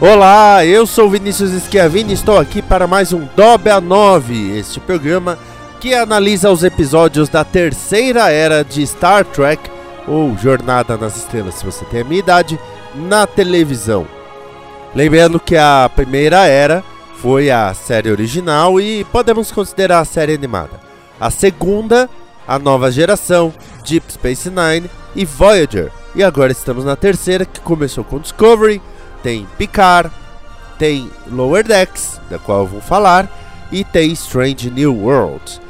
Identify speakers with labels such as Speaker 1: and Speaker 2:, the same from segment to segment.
Speaker 1: Olá, eu sou Vinícius Schiavini e estou aqui para mais um Dobra 9, este programa que analisa os episódios da terceira era de Star Trek, ou Jornada nas Estrelas, se você tem a minha idade, na televisão. Lembrando que a primeira era foi a série original e podemos considerar a série animada. A segunda, a nova geração, Deep Space Nine e Voyager. E agora estamos na terceira, que começou com Discovery, tem Picard, tem Lower Decks, da qual eu vou falar, e tem Strange New Worlds.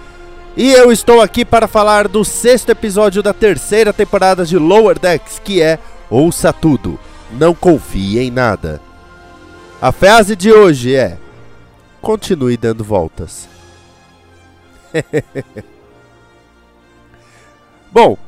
Speaker 1: E eu estou aqui para falar do sexto episódio da terceira temporada de Lower Decks, que é Ouça Tudo, Não Confie em Nada. A frase de hoje é: Continue dando voltas. Bom,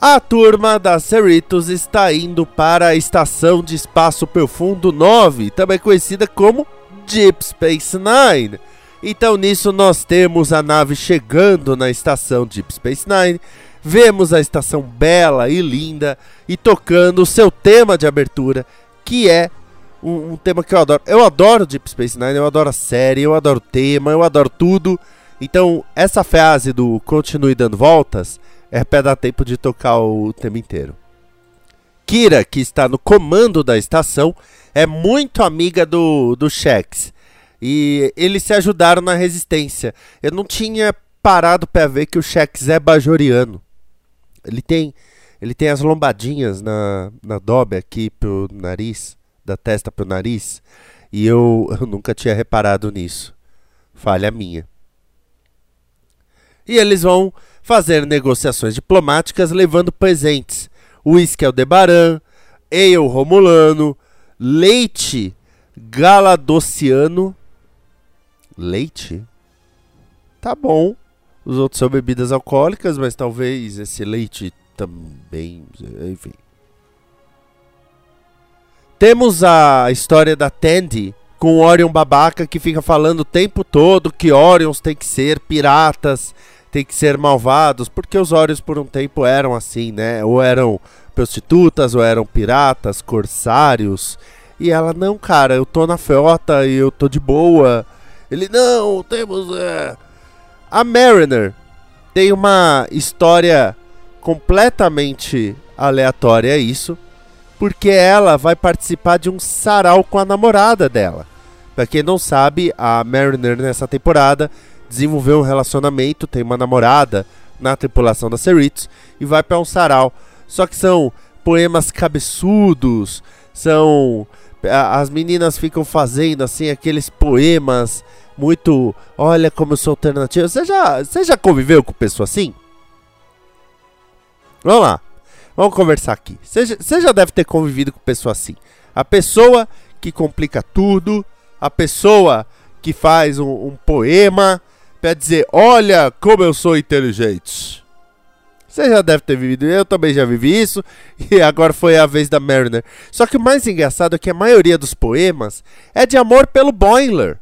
Speaker 1: a turma da Cerritos está indo para a Estação de Espaço Profundo 9, também conhecida como Deep Space Nine. Então nisso nós temos a nave chegando na estação Deep Space Nine, vemos a estação bela e linda e tocando o seu tema de abertura, que é um, um, tema que eu adoro. Eu adoro Deep Space Nine, eu adoro a série, eu adoro o tema, eu adoro tudo. Então essa frase do continue dando voltas é para dar tempo de tocar o tema inteiro. Kira, que está no comando da estação, é muito amiga do, do Shex. E eles se ajudaram na resistência. Eu não tinha parado para ver que o Shex é bajoriano. Ele tem, ele tem as lombadinhas na, na dobe aqui pro nariz, da testa pro nariz. E eu, eu nunca tinha reparado nisso. Falha minha. E eles vão fazer negociações diplomáticas levando presentes: uísque Aldebaran, ale romulano, leite galadociano. Leite? Tá bom. Os outros são bebidas alcoólicas, mas talvez esse leite também, enfim. Temos a história da Tandy com Orion babaca que fica falando o tempo todo que Orions tem que ser piratas tem que ser malvados, porque os Órios por um tempo eram assim, né? Ou eram prostitutas, ou eram piratas, corsários. E ela, não, cara, eu tô na frota e eu tô de boa. Ele, não, temos. É... A Mariner tem uma história completamente aleatória, isso, porque ela vai participar de um sarau com a namorada dela. Pra quem não sabe, a Mariner nessa temporada desenvolveu um relacionamento, tem uma namorada na tripulação da Cerritos e vai para um sarau. Só que são poemas cabeçudos, são as meninas ficam fazendo assim aqueles poemas muito, olha como eu sou alternativo. Você já, você já conviveu com pessoa assim? Vamos lá. Vamos conversar aqui. Você já, você já deve ter convivido com pessoa assim. A pessoa que complica tudo, a pessoa que faz um, um poema para dizer: Olha como eu sou inteligente. Você já deve ter vivido, eu também já vivi isso, e agora foi a vez da Mariner. Só que o mais engraçado é que a maioria dos poemas é de amor pelo Boiler.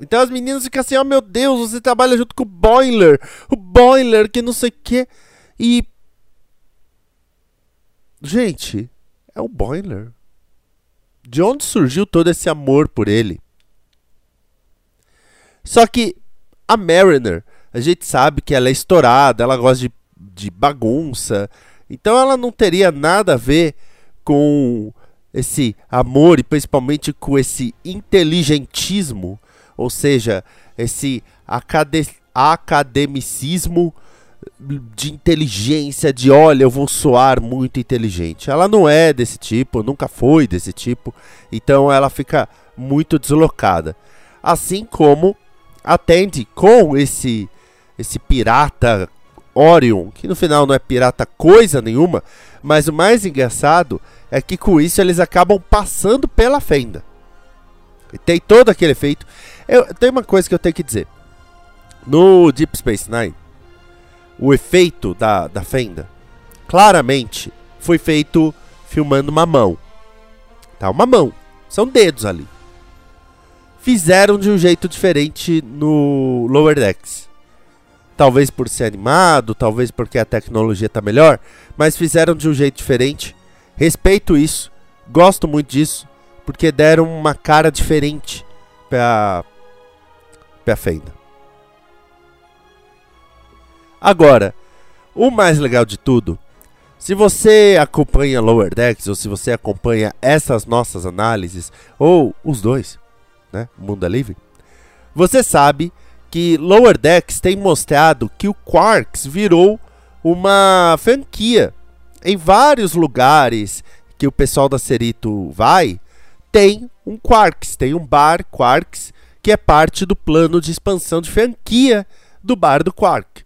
Speaker 1: Então as meninas ficam assim: Oh meu Deus, você trabalha junto com o Boiler, o Boiler que não sei o que. E. Gente, é o Boiler. De onde surgiu todo esse amor por ele? Só que a Mariner, a gente sabe que ela é estourada, ela gosta de, de bagunça. Então ela não teria nada a ver com esse amor e principalmente com esse inteligentismo, ou seja, esse acade academicismo de inteligência, de olha, eu vou soar muito inteligente. Ela não é desse tipo, nunca foi desse tipo, então ela fica muito deslocada. Assim como atende com esse esse pirata Orion, que no final não é pirata coisa nenhuma, mas o mais engraçado é que com isso eles acabam passando pela fenda. E tem todo aquele efeito. Eu, tem uma coisa que eu tenho que dizer. No Deep Space Nine, o efeito da, da fenda claramente foi feito filmando uma mão. Tá, uma mão. São dedos ali. Fizeram de um jeito diferente no Lower Decks. Talvez por ser animado, talvez porque a tecnologia tá melhor, mas fizeram de um jeito diferente. Respeito isso, gosto muito disso, porque deram uma cara diferente pra, pra fenda. Agora, o mais legal de tudo, se você acompanha Lower Decks ou se você acompanha essas nossas análises, ou os dois, né, Mundo é Livre, você sabe que Lower Decks tem mostrado que o Quarks virou uma franquia. Em vários lugares que o pessoal da Cerito vai, tem um Quarks, tem um bar Quarks, que é parte do plano de expansão de franquia do bar do Quark.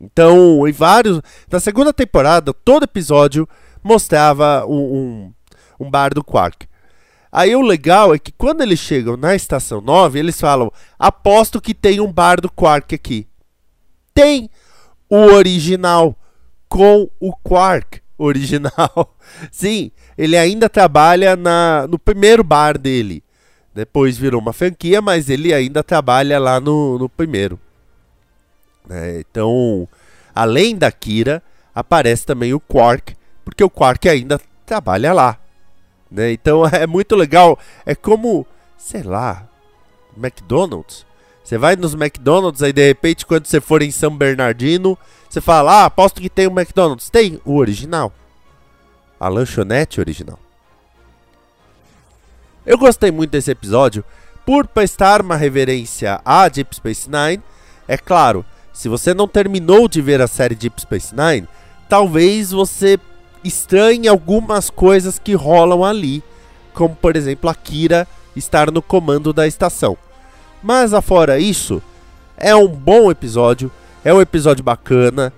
Speaker 1: Então, em vários. Na segunda temporada, todo episódio mostrava um, um, um bar do Quark. Aí o legal é que quando eles chegam na estação 9, eles falam: aposto que tem um bar do Quark aqui. Tem o original com o Quark original. Sim, ele ainda trabalha na, no primeiro bar dele. Depois virou uma franquia, mas ele ainda trabalha lá no, no primeiro. É, então, além da Kira, aparece também o Quark, porque o Quark ainda trabalha lá. Né? Então é muito legal. É como, sei lá, McDonald's. Você vai nos McDonald's, aí de repente, quando você for em São Bernardino, você fala: Ah, aposto que tem o um McDonald's. Tem o original. A lanchonete original. Eu gostei muito desse episódio por prestar uma reverência a Deep Space Nine. É claro, se você não terminou de ver a série Deep Space Nine, talvez você estranhe algumas coisas que rolam ali, como por exemplo a Kira estar no comando da estação. Mas afora isso, é um bom episódio, é um episódio bacana.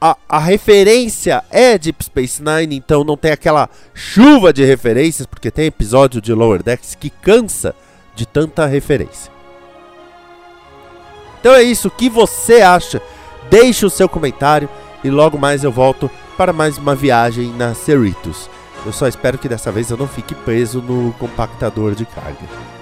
Speaker 1: A, a referência é Deep Space Nine, então não tem aquela chuva de referências, porque tem episódio de Lower Decks que cansa de tanta referência. Então é isso, o que você acha? Deixe o seu comentário e logo mais eu volto para mais uma viagem na Cerritos. Eu só espero que dessa vez eu não fique preso no compactador de carga.